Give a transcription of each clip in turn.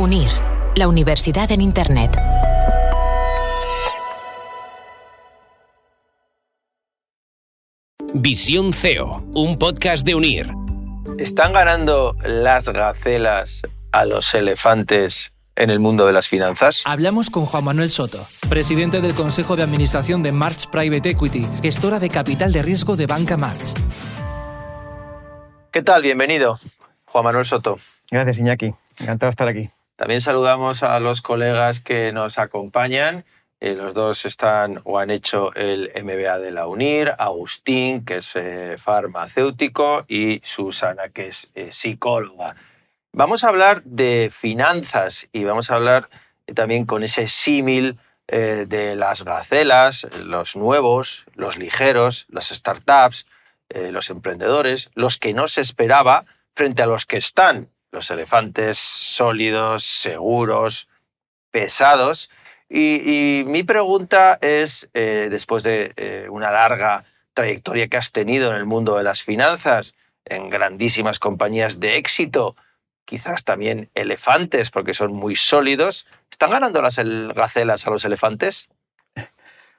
UNIR, la universidad en Internet. Visión CEO, un podcast de UNIR. ¿Están ganando las gacelas a los elefantes en el mundo de las finanzas? Hablamos con Juan Manuel Soto, presidente del Consejo de Administración de March Private Equity, gestora de capital de riesgo de Banca March. ¿Qué tal? Bienvenido, Juan Manuel Soto. Gracias, Iñaki. Encantado de estar aquí. También saludamos a los colegas que nos acompañan. Eh, los dos están o han hecho el MBA de la UNIR, Agustín, que es eh, farmacéutico, y Susana, que es eh, psicóloga. Vamos a hablar de finanzas y vamos a hablar también con ese símil de las gacelas, los nuevos, los ligeros, las startups, los emprendedores, los que no se esperaba frente a los que están, los elefantes sólidos, seguros, pesados. Y, mi pregunta es, eh, después de eh, una larga trayectoria que has tenido en el mundo de las finanzas, en grandísimas compañías de éxito, quizás también elefantes, porque son muy sólidos, ¿están ganando las gacelas a los elefantes?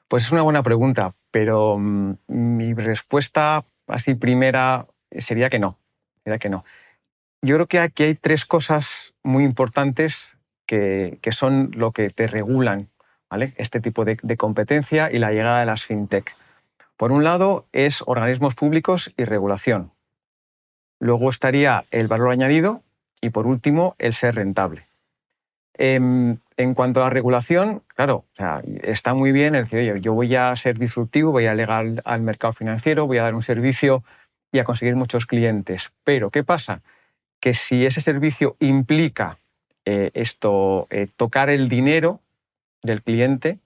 Pues es una buena pregunta, pero mm, mi respuesta así primera sería que no, sería que no. Yo creo que aquí hay tres cosas muy importantes que, son lo que te regulan ¿vale? este tipo de, competencia y la llegada de las fintech. Por un lado es organismos públicos y regulación. Luego estaría el valor añadido y por último el ser rentable. Em, en, cuanto a la regulación, claro, está muy bien el decir, oye, yo voy a ser disruptivo, voy a llegar al mercado financiero, voy a dar un servicio y a conseguir muchos clientes. Pero, ¿qué pasa? Que si ese servicio implica eh, esto, eh, tocar el dinero del cliente,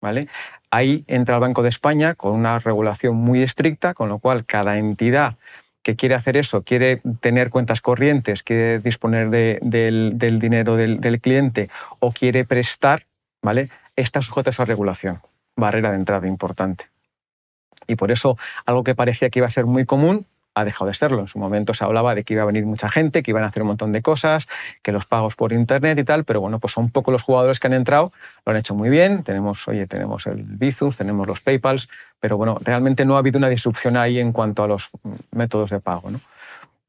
¿vale? Ahí entra el Banco de España con una regulación muy estricta, con lo cual cada entidad que quiere hacer eso, quiere tener cuentas corrientes, quiere disponer del, dinero del, del, cliente o quiere prestar, ¿vale? Está sujeto a esa regulación. Barrera de entrada importante. Y por eso algo que parecía que iba a ser muy común, ha dejado de serlo. En su momento se hablaba de que iba a venir mucha gente, que iban a hacer un montón de cosas, que los pagos por internet y tal, pero bueno, pues son poco los jugadores que han entrado, lo han hecho muy bien. Tenemos, oye, tenemos el Bizus, tenemos los PayPals, pero bueno, realmente no ha habido una disrupción ahí en cuanto a los métodos de pago.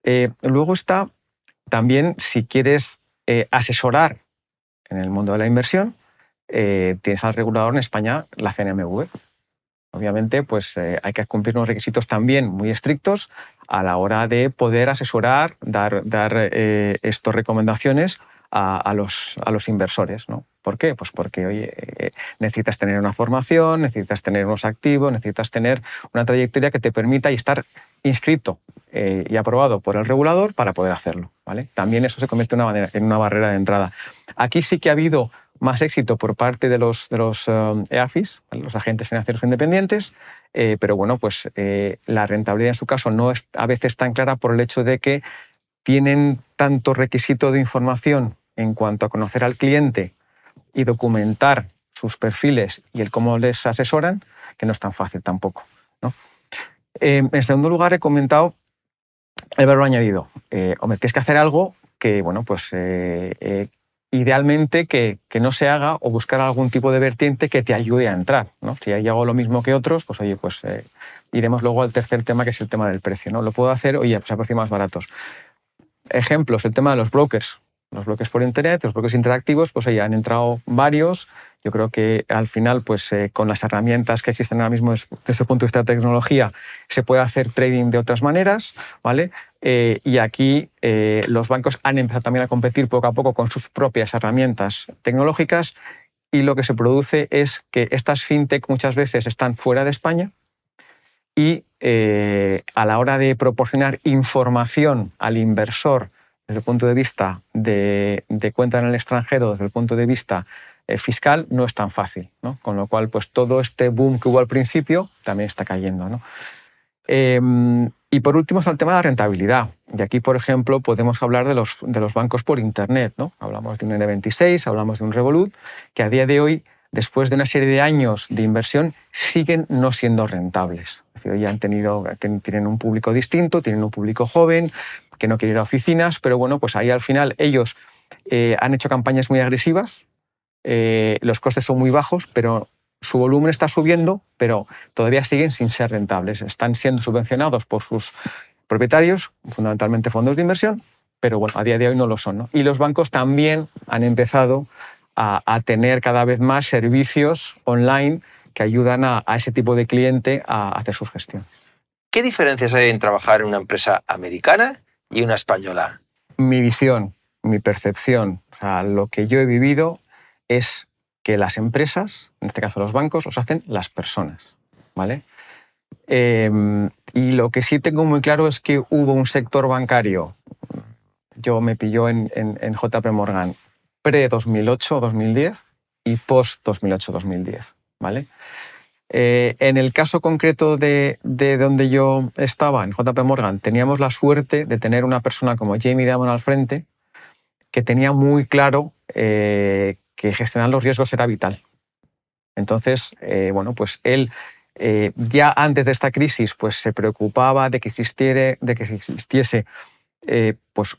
Eh, luego está también, si quieres eh, asesorar en el mundo de la inversión, eh, tienes al regulador en España, la CNMV. Obviamente, pues hay que cumplir unos requisitos también muy estrictos a la hora de poder asesorar, dar, dar eh, estas recomendaciones a, los, a, los, inversores. ¿no? ¿Por qué? Pues porque oye, eh, necesitas tener una formación, necesitas tener unos activos, necesitas tener una trayectoria que te permita estar inscrito eh, y aprobado por el regulador para poder hacerlo. ¿vale? También eso se convierte en una barrera de entrada. Aquí sí que ha habido más éxito por parte de los, de los EAFIS, los agentes financieros independientes, eh, pero bueno, pues eh, la rentabilidad en su caso no es a veces tan clara por el hecho de que tienen tanto requisito de información en cuanto a conocer al cliente y documentar sus perfiles y el cómo les asesoran, que no es tan fácil tampoco. Eh, en segundo lugar, he comentado el valor añadido. hombre, tienes que hacer algo que, bueno, pues idealmente que, no se haga o buscar algún tipo de vertiente que te ayude a entrar. ¿no? Si hago lo mismo que otros, pues oye, pues eh, iremos luego al tercer tema, que es el tema del precio. ¿no? Lo puedo hacer, oye, pues a precios más baratos. Ejemplos, el tema de los brokers. Los brokers por Internet, los brokers interactivos, pues oye, han entrado varios. Yo creo que al final, pues eh, con las herramientas que existen ahora mismo desde el punto de vista de tecnología, se puede hacer trading de otras maneras, ¿vale? Eh, y aquí eh, los bancos han empezado también a competir poco a poco con sus propias herramientas tecnológicas y lo que se produce es que estas fintech muchas veces están fuera de España y eh, a la hora de proporcionar información al inversor desde el punto de vista de, cuenta en el extranjero, desde el punto de vista fiscal, no es tan fácil. Con lo cual, pues todo este boom que hubo al principio también está cayendo. ¿no? Em, y por último está el tema de la rentabilidad. Y aquí, por ejemplo, podemos hablar de los, de los bancos por Internet. ¿no? Hablamos de un N26, hablamos de un Revolut, que a día de hoy, después de una serie de años de inversión, siguen no siendo rentables. Es ya han tenido, tienen un público distinto, tienen un público joven, que no quiere ir a oficinas, pero bueno, pues ahí al final ellos eh, han hecho campañas muy agresivas, eh, los costes son muy bajos, pero su volumen está subiendo, pero todavía siguen sin ser rentables. Están siendo subvencionados por sus propietarios, fundamentalmente fondos de inversión, pero bueno, a día de hoy no lo son. Y los bancos también han empezado a, tener cada vez más servicios online que ayudan a, ese tipo de cliente a hacer su gestión. ¿Qué diferencias hay en trabajar en una empresa americana y una española? Mi visión, mi percepción, lo que yo he vivido es que las empresas, en este caso los bancos, los hacen las personas. ¿vale? Em, y lo que sí tengo muy claro es que hubo un sector bancario, yo me pilló en, JP Morgan pre-2008-2010 y post-2008-2010. ¿vale? Eh, en el caso concreto de, donde yo estaba, en JP Morgan, teníamos la suerte de tener una persona como Jamie Dimon al frente que tenía muy claro eh, que gestionar los riesgos era vital. Entonces, eh, bueno, pues él ya antes de esta crisis pues se preocupaba de que, existiera, de que existiese pues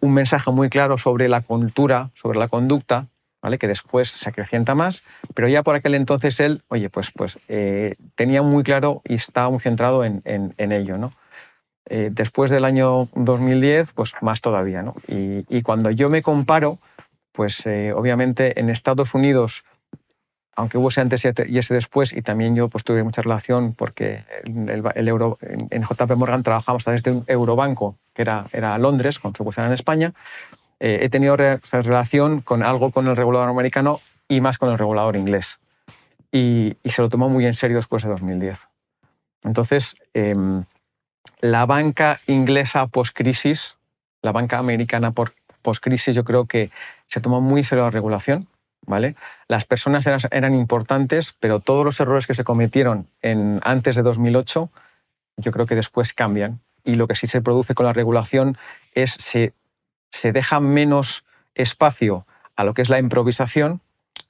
un mensaje muy claro sobre la cultura, sobre la conducta, que después se acrecienta más, pero ya por aquel entonces él, oye, pues, pues eh, tenía muy claro y estaba muy centrado en, ello. ¿no? Eh, después del año 2010, pues más todavía. ¿no? Y, cuando yo me comparo, pues eh, obviamente en Estados Unidos, aunque hubo ese antes y ese después, y también yo pues, tuve mucha relación porque el, euro, en, JP Morgan trabajamos a través de un eurobanco, que era, era Londres, con su en España, eh, he tenido relación con algo con el regulador americano y más con el regulador inglés. Y, se lo tomó muy en serio después de 2010. Entonces, em, la banca inglesa post-crisis, la banca americana post-crisis, yo creo que se tomó muy serio la regulación. ¿vale? Las personas eran, importantes, pero todos los errores que se cometieron en, antes de 2008, yo creo que después cambian. Y lo que sí se produce con la regulación es se se deja menos espacio a lo que es la improvisación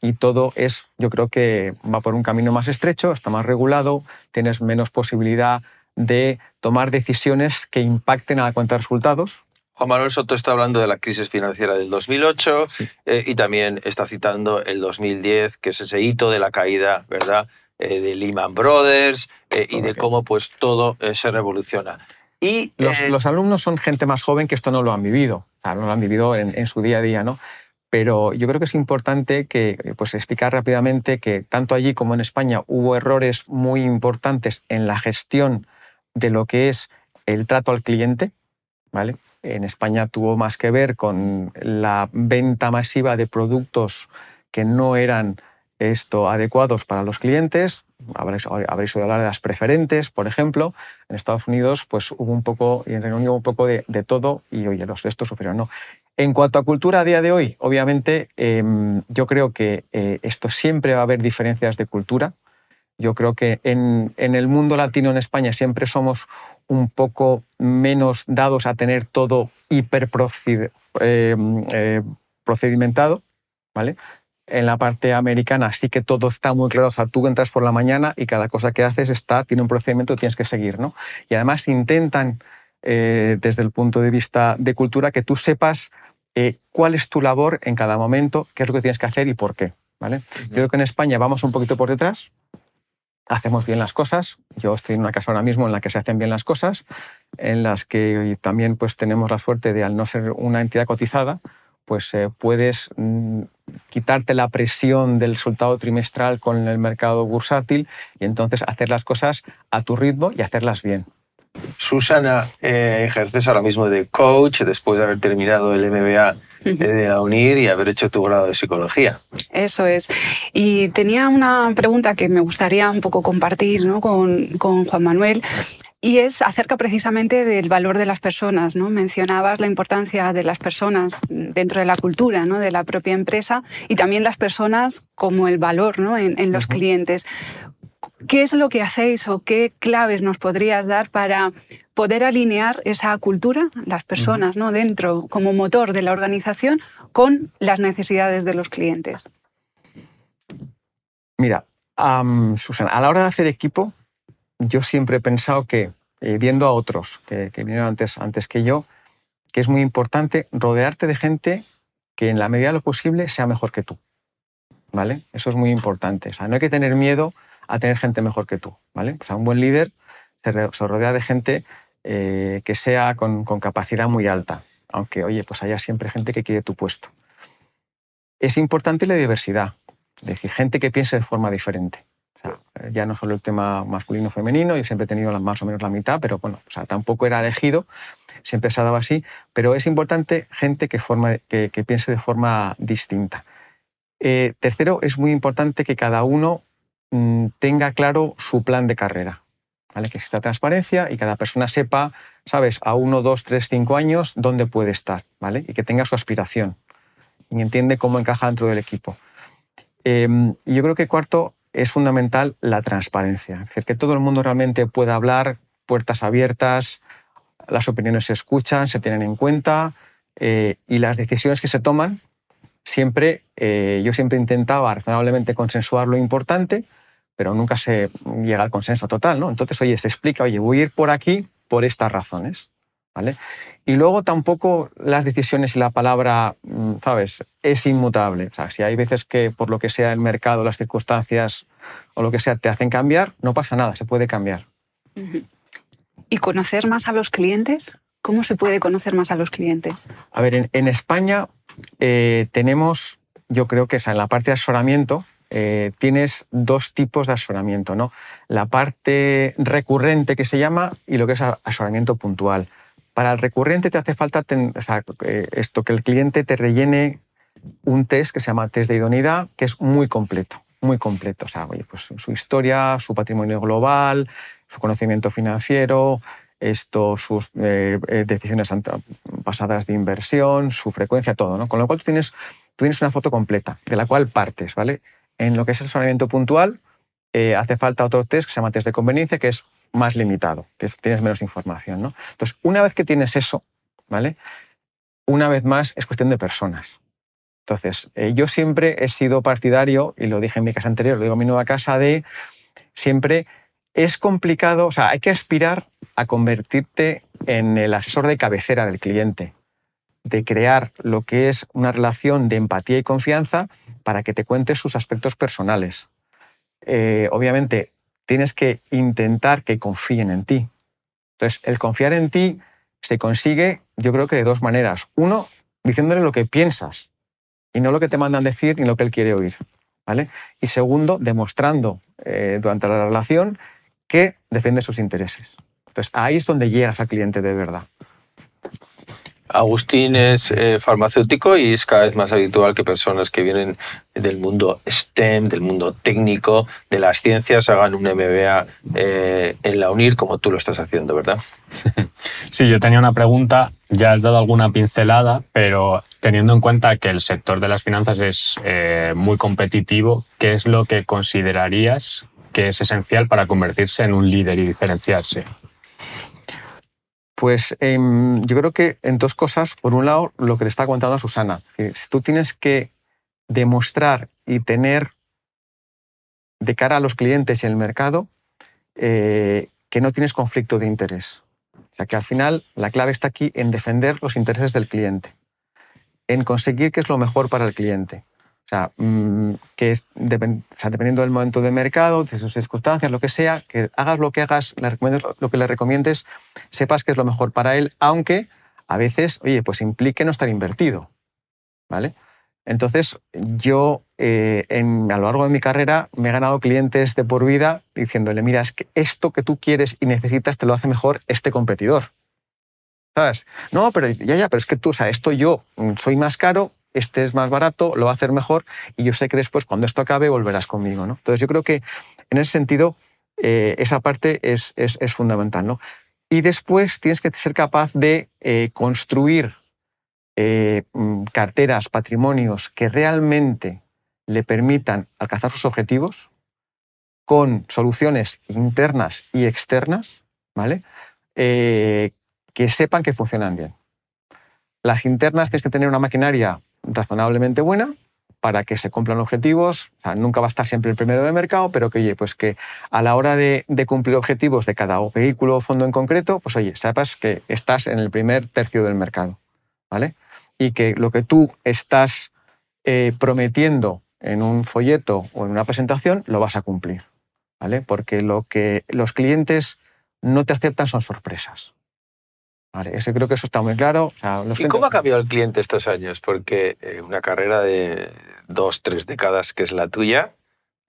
y todo es, yo creo que va por un camino más estrecho, está más regulado, tienes menos posibilidad de tomar decisiones que impacten a la cuenta de resultados. Juan Manuel Soto está hablando de la crisis financiera del 2008 eh, y también está citando el 2010, que es ese hito de la caída, ¿verdad? Eh, de Lehman Brothers eh, y de cómo pues todo se revoluciona. Y los, alumnos son gente más joven que esto no lo han vivido no lo han vivido en, su día a día, ¿no? Pero yo creo que es importante que, pues, explicar rápidamente que tanto allí como en España hubo errores muy importantes en la gestión de lo que es el trato al cliente. ¿vale? En España tuvo más que ver con la venta masiva de productos que no eran esto adecuados para los clientes. Habréis, habréis oído hablar de las preferentes, por ejemplo. En Estados Unidos pues, hubo un poco, y en Reino Unido un poco de, todo, y oye, los restos sufrieron. No. En cuanto a cultura a día de hoy, obviamente em, yo creo que eh, esto siempre va a haber diferencias de cultura. Yo creo que en, el mundo latino, en España, siempre somos un poco menos dados a tener todo hiper em, eh, procedimentado, ¿vale? en la parte americana sí que todo está muy claro. O sea, tú entras por la mañana y cada cosa que haces está, tiene un procedimiento tienes que seguir. ¿no? Y además intentan, eh, desde el punto de vista de cultura, que tú sepas eh, cuál es tu labor en cada momento, qué es lo que tienes que hacer y por qué. ¿vale? Yo creo que en España vamos un poquito por detrás, hacemos bien las cosas. Yo estoy en una casa ahora mismo en la que se hacen bien las cosas, en las que también pues, tenemos la suerte de, al no ser una entidad cotizada, pues eh, puedes mm, quitarte la presión del resultado trimestral con el mercado bursátil y entonces hacer las cosas a tu ritmo y hacerlas bien. Susana, eh, ejerces ahora mismo de coach después de haber terminado el MBA de la UNIR y haber hecho tu grado de psicología. Eso es. Y tenía una pregunta que me gustaría un poco compartir con, con Juan Manuel y es acerca precisamente del valor de las personas. ¿no? Mencionabas la importancia de las personas dentro de la cultura ¿no? de la propia empresa y también las personas como el valor ¿no? en, los clientes. ¿Qué es lo que hacéis o qué claves nos podrías dar para poder alinear esa cultura, las personas ¿no? dentro como motor de la organización, con las necesidades de los clientes? Mira, Susana, a la hora de hacer equipo, yo siempre he pensado que, eh, viendo a otros que, vinieron antes, antes que yo, que es muy importante rodearte de gente que en la medida de lo posible sea mejor que tú. ¿Vale? Eso es muy importante. O sea, no hay que tener miedo a tener gente mejor que tú. ¿vale? O sea, un buen líder se, rodea de gente eh, que sea con, capacidad muy alta, aunque, oye, pues haya siempre gente que quiere tu puesto. Es importante la diversidad, es decir, gente que piense de forma diferente. ya no solo el tema masculino-femenino, yo siempre he tenido más o menos la mitad, pero bueno, o tampoco era elegido, siempre se ha dado así, pero es importante gente que, piense de forma distinta. Eh, tercero, es muy importante que cada uno mm, tenga claro su plan de carrera. ¿Vale? Que exista transparencia y cada persona sepa, ¿sabes?, a uno, dos, tres, cinco años dónde puede estar, ¿vale? Y que tenga su aspiración y entiende cómo encaja dentro del equipo. Y yo creo que cuarto es fundamental la transparencia, es decir, que todo el mundo realmente pueda hablar, puertas abiertas, las opiniones se escuchan, se tienen en cuenta eh, y las decisiones que se toman, siempre, eh, yo siempre intentaba razonablemente consensuar lo importante, pero nunca se llega al consenso total, ¿no? Entonces, oye, se explica, oye, voy a ir por aquí por estas razones, ¿vale? Y luego tampoco las decisiones y la palabra, mm, ¿sabes? Es inmutable. O sea, si hay veces que por lo que sea el mercado, las circunstancias o lo que sea te hacen cambiar, no pasa nada, se puede cambiar. ¿Y conocer más a los clientes? ¿Cómo se puede conocer más a los clientes? A ver, en, España eh, tenemos, yo creo que es en la parte de asesoramiento, eh, tienes dos tipos de asesoramiento, ¿no? La parte recurrente que se llama y lo que es asesoramiento puntual. Para el recurrente te hace falta eh, esto, que el cliente te rellene un test que se llama test de idoneidad, que es muy completo, muy completo. O sea, pues su historia, su patrimonio global, su conocimiento financiero, esto, sus eh, decisiones pasadas de inversión, su frecuencia, todo, ¿no? Con lo cual tú tienes, tú tienes una foto completa de la cual partes, ¿vale? En lo que es asesoramiento puntual, eh, hace falta otro test que se llama test de conveniencia, que es más limitado, que tienes menos información. Entonces, una vez que tienes eso, ¿vale? Una vez más es cuestión de personas. Entonces, eh, yo siempre he sido partidario, y lo dije en mi casa anterior, lo digo en mi nueva casa, de siempre es complicado, o sea, hay que aspirar a convertirte en el asesor de cabecera del cliente, de crear lo que es una relación de empatía y confianza para que te cuentes sus aspectos personales. Eh, obviamente, tienes que intentar que confíen en ti. Entonces, el confiar en ti se consigue, yo creo que de dos maneras. Uno, diciéndole lo que piensas y no lo que te mandan decir ni lo que él quiere oír. ¿vale? Y segundo, demostrando eh, durante la relación que defiende sus intereses. Entonces, ahí es donde llegas al cliente de verdad. Agustín es eh, farmacéutico y es cada vez más habitual que personas que vienen del mundo STEM, del mundo técnico, de las ciencias, hagan un MBA eh, en la UNIR como tú lo estás haciendo, ¿verdad? Sí, yo tenía una pregunta, ya has dado alguna pincelada, pero teniendo en cuenta que el sector de las finanzas es eh, muy competitivo, ¿qué es lo que considerarías que es esencial para convertirse en un líder y diferenciarse? Pues em, yo creo que en dos cosas. Por un lado, lo que le está contando a Susana. Si tú tienes que demostrar y tener de cara a los clientes y el mercado eh, que no tienes conflicto de interés. O sea, que al final la clave está aquí en defender los intereses del cliente, en conseguir que es lo mejor para el cliente. O sea, mm, que dependiendo del momento de mercado, de sus circunstancias, lo que sea, que hagas lo que hagas, le lo que le recomiendes, sepas que es lo mejor para él, aunque a veces, oye, pues implique no estar invertido. ¿Vale? Entonces, yo eh, a lo largo de mi carrera me he ganado clientes de por vida diciéndole, mira, es que esto que tú quieres y necesitas te lo hace mejor este competidor. ¿Sabes? No, pero ya, ya, pero es que tú, o sea, esto yo mm, soy más caro, este es más barato, lo va a hacer mejor y yo sé que después cuando esto acabe volverás conmigo. ¿no? Entonces yo creo que en ese sentido eh, esa parte es, es, fundamental. ¿no? Y después tienes que ser capaz de eh, construir eh, mm, carteras, patrimonios que realmente le permitan alcanzar sus objetivos con soluciones internas y externas, ¿vale? que sepan que funcionan bien. Las internas tienes que tener una maquinaria razonablemente buena para que se cumplan objetivos. nunca va a estar siempre el primero de mercado, pero que, oye, pues que a la hora de, cumplir objetivos de cada vehículo o fondo en concreto, pues oye, sepas que estás en el primer tercio del mercado. ¿vale? y que lo que tú estás eh, prometiendo en un folleto o en una presentación lo vas a cumplir. ¿vale? Porque lo que los clientes no te aceptan son sorpresas. Vale, eso creo que eso está muy claro. ¿Y cómo ha cambiado el cliente estos años? Porque eh, una carrera de dos, tres décadas que es la tuya,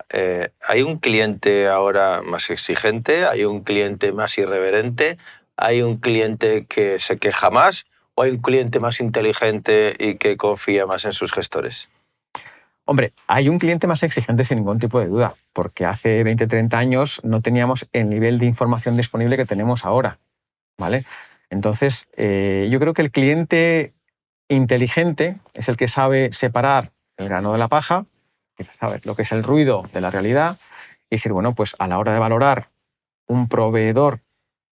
eh, ¿hay un cliente ahora más exigente? ¿Hay un cliente más irreverente? ¿Hay un cliente que se queja más? ¿O hay un cliente más inteligente y que confía más en sus gestores? Hombre, hay un cliente más exigente sin ningún tipo de duda, porque hace 20, 30 años no teníamos el nivel de información disponible que tenemos ahora. ¿vale? Entonces, eh, yo creo que el cliente inteligente es el que sabe separar el grano de la paja, sabe lo que es el ruido de la realidad, y decir, bueno, pues a la hora de valorar un proveedor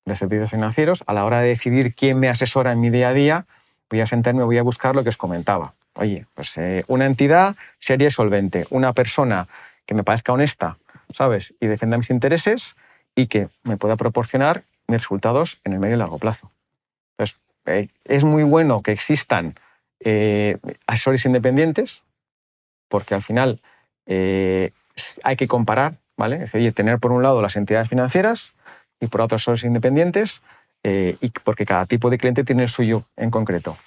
de servicios financieros, a la hora de decidir quién me asesora en mi día a día, voy a sentarme, voy a buscar lo que os comentaba. Oye, pues eh, una entidad seria y solvente, una persona que me parezca honesta, ¿sabes? Y defienda mis intereses y que me pueda proporcionar mis resultados en el medio y largo plazo. Entonces, eh, es muy bueno que existan eh, asesores independientes, porque al final hay que comparar, ¿vale? Es decir, tener por un lado las entidades financieras y por otro asesores independientes, y porque cada tipo de cliente tiene el suyo en concreto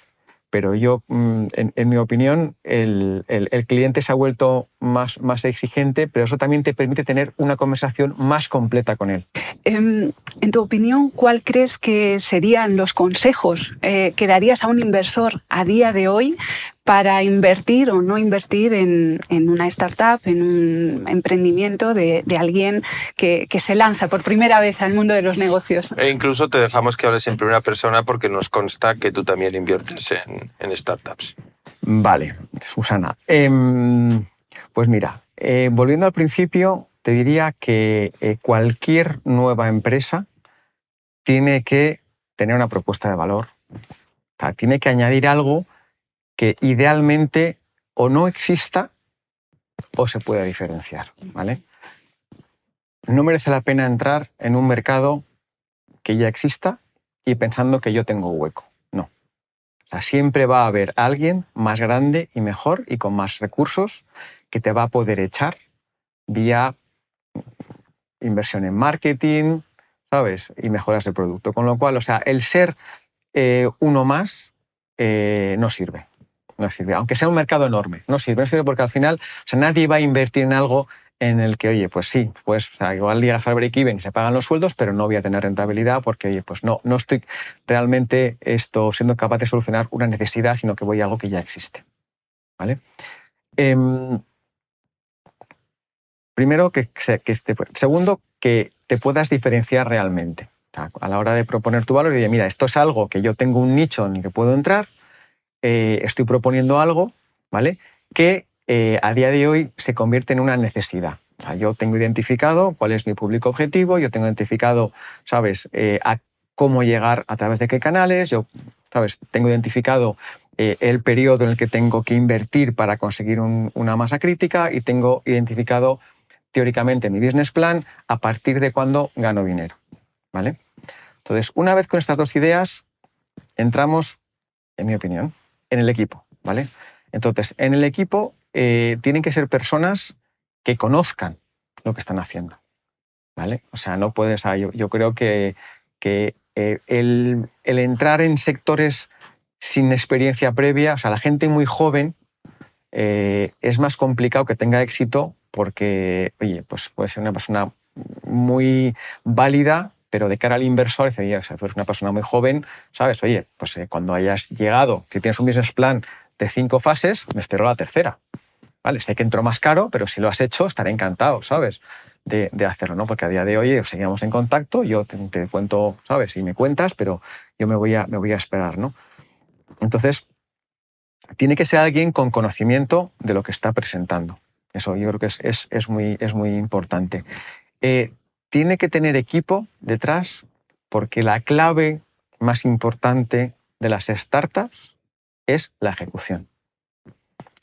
pero yo, mm, en, mi opinión, el, cliente se ha vuelto más exigente, pero eso también te permite tener una conversación más completa con él. Em, en tu opinión, ¿cuál crees que serían los consejos eh, que darías a un inversor a día de hoy para invertir o no invertir en, una startup, en un emprendimiento de, alguien que, se lanza por primera vez al mundo de los negocios. E incluso te dejamos que hables en primera persona porque nos consta que tú también inviertes en, startups. Vale, Susana. Em, pues mira, eh, volviendo al principio, te diría que eh, cualquier nueva empresa tiene que tener una propuesta de valor. tiene que añadir algo que idealmente o no exista o se pueda diferenciar. ¿vale? No merece la pena entrar en un mercado que ya exista y pensando que yo tengo hueco. No. siempre va a haber alguien más grande y mejor y con más recursos que te va a poder echar vía inversión en marketing, ¿sabes? Y mejoras de producto. Con lo cual, o sea, el ser eh, uno más eh, no sirve no sirve. Aunque sea un mercado enorme, no sirve. No sirve porque al final, o sea, nadie va a invertir en algo en el que, oye, pues sí, pues igual llegas al break-even y se pagan los sueldos, pero no voy a tener rentabilidad porque, oye, pues no, no estoy realmente esto siendo capaz de solucionar una necesidad, sino que voy a algo que ya existe. ¿Vale? Em, primero, que, que segundo, que te puedas diferenciar realmente. a la hora de proponer tu valor, y mira, esto es algo que yo tengo un nicho en el que puedo entrar, eh, estoy proponiendo algo, ¿vale? Que eh, a día de hoy se convierte en una necesidad. yo tengo identificado cuál es mi público objetivo, yo tengo identificado, ¿sabes?, eh, a cómo llegar a través de qué canales, yo, ¿sabes?, tengo identificado el periodo en el que tengo que invertir para conseguir una masa crítica y tengo identificado teóricamente mi business plan a partir de cuándo gano dinero, ¿vale? Entonces, una vez con estas dos ideas, entramos, en mi opinión, en el equipo, ¿vale? Entonces, en el equipo eh, tienen que ser personas que conozcan lo que están haciendo, ¿vale? O sea, no puedes, yo, creo que, que eh, el, entrar en sectores sin experiencia previa, o sea, la gente muy joven, eh, es más complicado que tenga éxito porque, oye, pues puede ser una persona muy válida, pero de cara al inversor, dice, o sea, tú eres una persona muy joven, ¿sabes? Oye, pues eh, cuando hayas llegado, si tienes un business plan de cinco fases, me espero la tercera. Vale, sé que entró más caro, pero si lo has hecho, estaré encantado, ¿sabes? De, hacerlo, ¿no? Porque a día de hoy eh, seguimos en contacto, yo te, cuento, ¿sabes? Y me cuentas, pero yo me voy a, me voy a esperar, ¿no? Entonces, tiene que ser alguien con conocimiento de lo que está presentando. Eso yo creo que es, es, muy, es muy importante. Eh, tiene que tener equipo detrás porque la clave más importante de las startups es la ejecución.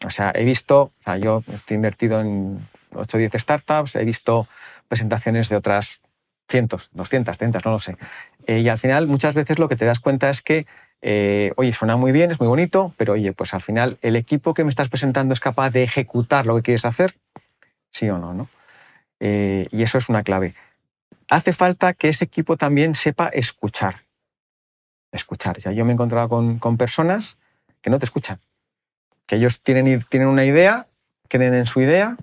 O sea, he visto, o sea, yo estoy invertido en 8 o 10 startups, he visto presentaciones de otras cientos, 200, 300, no lo sé. Eh, y al final muchas veces lo que te das cuenta es que eh, oye, suena muy bien, es muy bonito, pero oye, pues al final, ¿el equipo que me estás presentando es capaz de ejecutar lo que quieres hacer? Sí o no, ¿no? Eh, y eso es una clave. Hace falta que ese equipo también sepa escuchar. Escuchar. Ya yo me he encontrado con, con personas que no te escuchan. Que ellos tienen, tienen una idea, creen en su idea,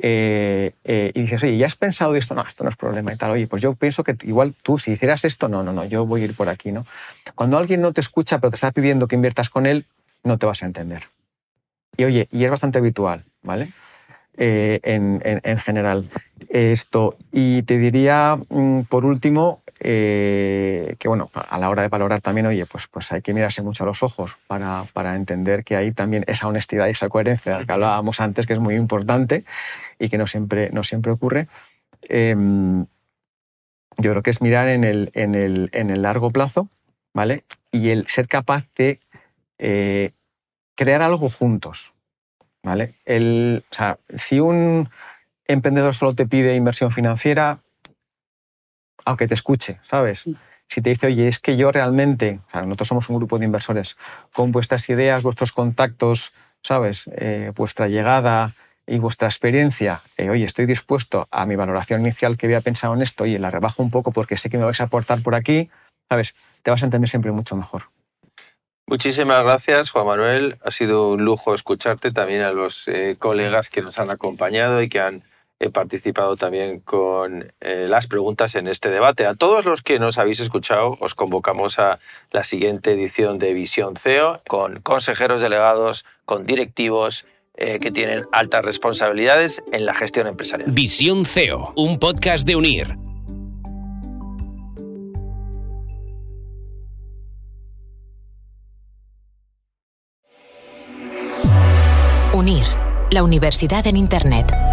eh, eh, y dices, oye, ¿ya has pensado esto? No, esto no es problema y tal. Oye, pues yo pienso que igual tú, si hicieras esto, no, no, no, yo voy a ir por aquí, ¿no? Cuando alguien no te escucha, pero te está pidiendo que inviertas con él, no te vas a entender. Y oye, y es bastante habitual, ¿vale? Eh, en, en, general esto. Y te diría, mm, por último, eh, que bueno, a la hora de valorar también, oye, pues, pues hay que mirarse mucho a los ojos para, para entender que hay también esa honestidad y esa coherencia de la que hablábamos antes, que es muy importante y que no siempre, no siempre ocurre. Em, yo creo que es mirar en el, en el, en el largo plazo, ¿vale? Y el ser capaz de eh, crear algo juntos, ¿vale? El, o sea, si un emprendedor solo te pide inversión financiera, aunque te escuche, ¿sabes? Si te dice, oye, es que yo realmente, o sea, nosotros somos un grupo de inversores, con vuestras ideas, vuestros contactos, ¿sabes? Eh, vuestra llegada y vuestra experiencia, eh, oye, estoy dispuesto a mi valoración inicial que había pensado en esto, y la rebajo un poco porque sé que me vais a aportar por aquí, ¿sabes? Te vas a entender siempre mucho mejor. Muchísimas gracias, Juan Manuel. Ha sido un lujo escucharte también a los eh, colegas que nos han acompañado y que han he participado también con eh, las preguntas en este debate. A todos los que nos habéis escuchado, os convocamos a la siguiente edición de Visión CEO con consejeros delegados, con directivos eh, que tienen altas responsabilidades en la gestión empresarial. Visión CEO, un podcast de Unir. Unir, la universidad en Internet.